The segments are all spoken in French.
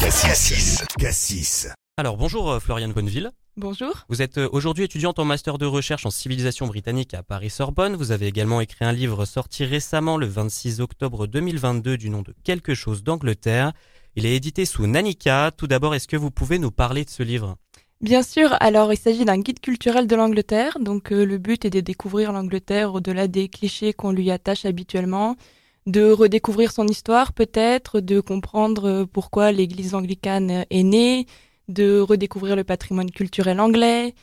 Cassis. Cassis. Alors bonjour euh, Floriane Bonneville. Bonjour. Vous êtes euh, aujourd'hui étudiante en master de recherche en civilisation britannique à Paris-Sorbonne. Vous avez également écrit un livre sorti récemment le 26 octobre 2022 du nom de Quelque chose d'Angleterre. Il est édité sous Nanica. Tout d'abord, est-ce que vous pouvez nous parler de ce livre? Bien sûr, alors il s'agit d'un guide culturel de l'Angleterre, donc euh, le but est de découvrir l'Angleterre au-delà des clichés qu'on lui attache habituellement, de redécouvrir son histoire peut-être, de comprendre euh, pourquoi l'Église anglicane est née, de redécouvrir le patrimoine culturel anglais,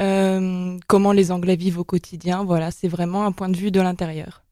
euh, comment les Anglais vivent au quotidien. Voilà, c'est vraiment un point de vue de l'intérieur.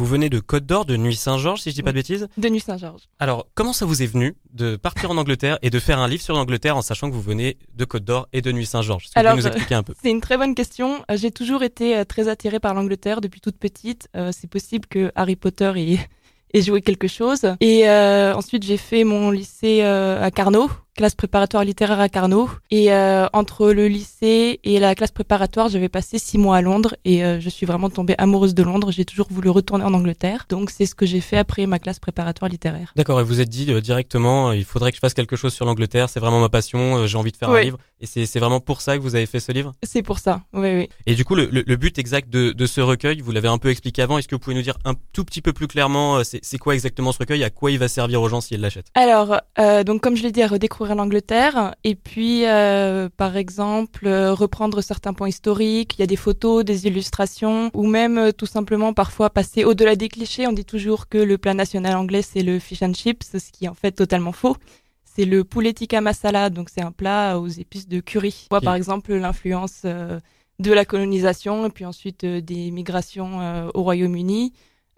Vous venez de Côte d'Or, de Nuit Saint-Georges, si je dis pas de bêtises. De Nuit Saint-Georges. Alors, comment ça vous est venu de partir en Angleterre et de faire un livre sur l'Angleterre en sachant que vous venez de Côte d'Or et de Nuit Saint-Georges Est-ce que Alors, vous pouvez nous expliquer un peu? C'est une très bonne question. Euh, J'ai toujours été euh, très attirée par l'Angleterre depuis toute petite. Euh, c'est possible que Harry Potter ait, ait joué quelque chose. Et euh, ensuite, j'ai fait mon lycée euh, à Carnot, classe préparatoire littéraire à Carnot. Et euh, entre le lycée et la classe préparatoire, j'avais passé six mois à Londres et euh, je suis vraiment tombée amoureuse de Londres. J'ai toujours voulu retourner en Angleterre. Donc c'est ce que j'ai fait après ma classe préparatoire littéraire. D'accord, et vous êtes dit euh, directement, il faudrait que je fasse quelque chose sur l'Angleterre, c'est vraiment ma passion, j'ai envie de faire un livre. Et c'est vraiment pour ça que vous avez fait ce livre? C'est pour ça. Oui, oui. Et du coup, le, le- le but exact de, de ce recueil, vous l'avez un peu expliqué avant, est-ce que vous pouvez nous dire un tout petit peu plus clairement, c'est quoi exactement ce recueil, à quoi il va servir aux gens s'ils l'achètent? Alors, donc comme je l'ai dit, à redécouvrir l'Angleterre, et puis euh, par exemple euh, reprendre certains points historiques. Il y a des photos, des illustrations, ou même euh, tout simplement parfois passer au-delà des clichés. On dit toujours que le plat national anglais c'est le fish and chips, ce qui est en fait totalement faux. C'est le poulet tikka masala, donc c'est un plat aux épices de curry. On voit par exemple l'influence euh, de la colonisation et puis ensuite euh, des migrations au Royaume-Uni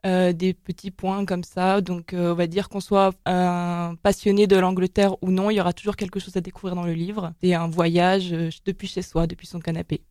euh, des petits points comme ça. Donc, euh, on va dire qu'on soit un passionné de l'Angleterre ou non, il y aura toujours quelque chose à découvrir dans le livre. C'est un voyage euh, depuis chez soi, depuis son canapé.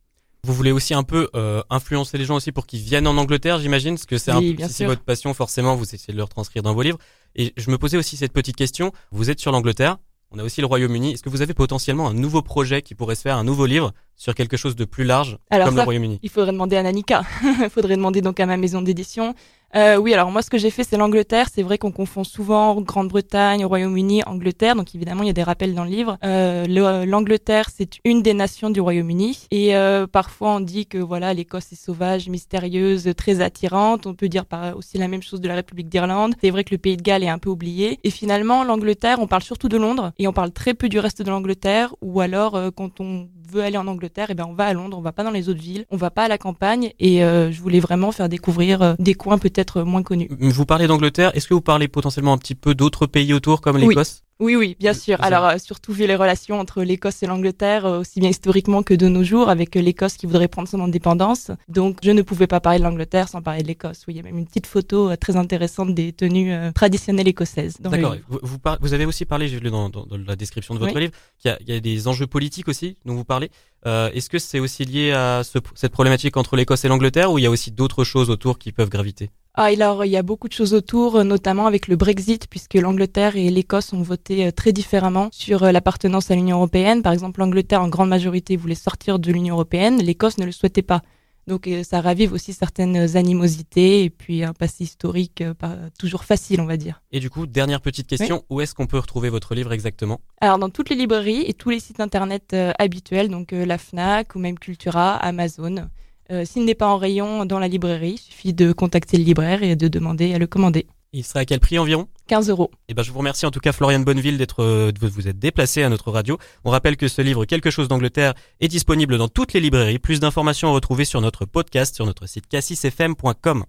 Vous voulez aussi un peu euh, influencer les gens aussi pour qu'ils viennent en Angleterre, j'imagine, parce que c'est Oui, un si c'est votre passion, forcément, vous essayez de le retranscrire dans vos livres. Et je me posais aussi cette petite question, vous êtes sur l'Angleterre, on a aussi le Royaume-Uni, est-ce que vous avez potentiellement un nouveau projet qui pourrait se faire, un nouveau livre sur quelque chose de plus large, Alors comme ça, le Royaume-Uni? Il faudrait demander à Nanika. Il faudrait demander donc à ma maison d'édition. Euh, oui, alors moi, ce que j'ai fait, c'est l'Angleterre. C'est vrai qu'on confond souvent Grande-Bretagne, Royaume-Uni, Angleterre. Donc évidemment, il y a des rappels dans le livre. Euh, le- L'Angleterre, c'est une des nations du Royaume-Uni. Et euh, parfois, on dit que voilà, l'Écosse est sauvage, mystérieuse, très attirante. On peut dire par- aussi la même chose de la République d'Irlande. C'est vrai que le Pays de Galles est un peu oublié. Et finalement, l'Angleterre, on parle surtout de Londres et on parle très peu du reste de l'Angleterre. Ou alors, euh, quand on veut aller en Angleterre, eh ben on va à Londres, on va pas dans les autres villes, on va pas à la campagne. Et euh, je voulais vraiment faire découvrir euh, des coins peut-être moins. Vous parlez d'Angleterre, est-ce que vous parlez potentiellement un petit peu d'autres pays autour, comme l'Écosse? Oui, oui, bien sûr. Alors, euh, surtout vu les relations entre l'Écosse et l'Angleterre, euh, aussi bien historiquement que de nos jours, avec euh, l'Écosse qui voudrait prendre son indépendance. Donc, je ne pouvais pas parler de l'Angleterre sans parler de l'Écosse. Oui, il y a même une petite photo euh, très intéressante des tenues traditionnelles écossaises. D'accord. Vous, vous, par- vous avez aussi parlé, j'ai vu dans, dans, dans la description de votre Oui. livre, qu'il y a, il y a des enjeux politiques aussi dont vous parlez. Est-ce que c'est aussi lié à ce- cette problématique entre l'Écosse et l'Angleterre ou il y a aussi d'autres choses autour qui peuvent graviter? Ah, alors, il y a beaucoup de choses autour, notamment avec le Brexit, puisque l'Angleterre et l'Écosse ont voté euh, très différemment sur euh, l'appartenance à l'Union européenne. Par exemple, l'Angleterre, en grande majorité, voulait sortir de l'Union européenne. L'Écosse ne le souhaitait pas. Donc, euh, ça ravive aussi certaines animosités et puis un passé historique pas toujours facile, on va dire. Et du coup, dernière petite question, où est-ce qu'on peut retrouver votre livre exactement? Alors, dans toutes les librairies et tous les sites internet euh, habituels, donc euh, la Fnac ou même Cultura, Amazon. Euh, S'il n'est pas en rayon dans la librairie, il suffit de contacter le libraire et de demander à le commander. Il serait à quel prix environ? 15 euros. Eh ben, je vous remercie en tout cas Floriane Bonneville d'être euh, de vous être déplacé à notre radio. On rappelle que ce livre Quelque chose d'Angleterre est disponible dans toutes les librairies. Plus d'informations à retrouver sur notre podcast sur notre site cassisfm.com.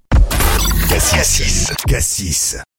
Cassis. Cassis.